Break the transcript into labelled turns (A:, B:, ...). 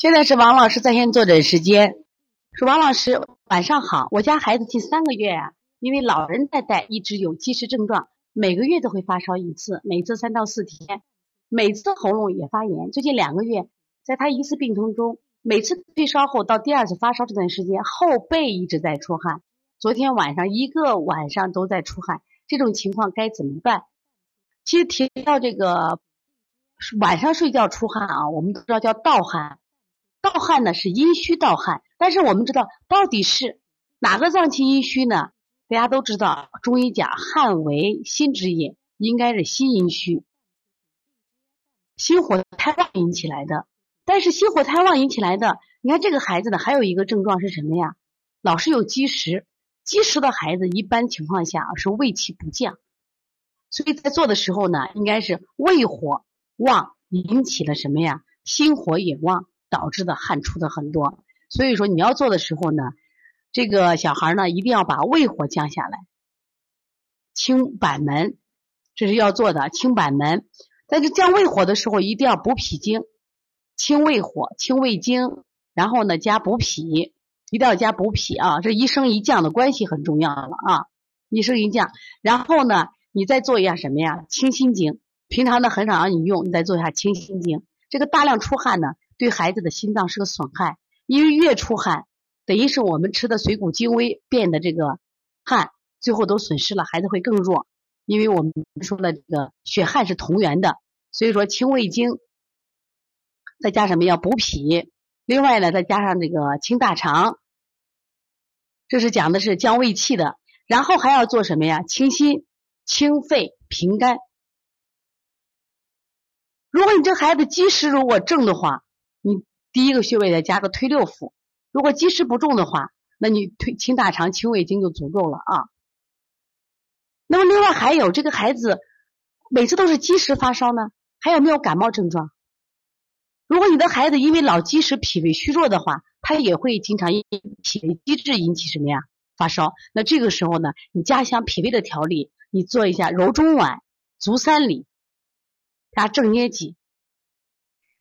A: 现在是王老师在线坐诊时间。说王老师晚上好，我家孩子近三个月啊，因为老人在带，一直有积食症状，每个月都会发烧一次，每次三到四天，每次喉咙也发炎。最近两个月，在他一次病程中，每次退烧后到第二次发烧这段时间，后背一直在出汗，昨天晚上一个晚上都在出汗，这种情况该怎么办？其实提到这个晚上睡觉出汗啊，我们都知道叫盗汗。盗汗呢是阴虚盗汗，但是我们知道到底是哪个脏器阴虚呢？大家都知道，中医讲汗为心之液，应该是心阴虚，心火太旺引起来的。但是心火太旺引起来的，你看这个孩子呢，还有一个症状是什么呀？老是有积食，积食的孩子一般情况下是胃气不降，所以在做的时候呢，应该是胃火旺引起了什么呀？心火也旺。导致的汗出的很多，所以说你要做的时候呢，这个小孩呢一定要把胃火降下来，清板门，这是要做的。清板门，在这降胃火的时候，一定要补脾经，清胃火，清胃经，然后呢加补脾，一定要加补脾啊，这一升一降的关系很重要了啊，一升一降。然后呢，你再做一下什么呀？清心经，平常呢很少让你用，你再做一下清心经。这个大量出汗呢。对孩子的心脏是个损害，因为越出汗，等于是我们吃的水谷精微变的这个汗，最后都损失了，孩子会更弱。因为我们说了，这个血汗是同源的，所以说清胃经，再加什么要补脾，另外呢再加上这个清大肠，这是讲的是降胃气的，然后还要做什么呀？清心、清肺、平肝。如果你这孩子积食如果正的话，你第一个穴位再加个推六腑，如果积食不重的话，那你推清大肠、清胃经就足够了啊。那么另外还有这个孩子每次都是积食发烧呢，还有没有感冒症状？如果你的孩子因为老积食、脾胃虚弱的话，他也会经常因脾胃积滞引起什么呀发烧？那这个时候呢，你加强脾胃的调理，你做一下揉中脘、足三里加正捏脊。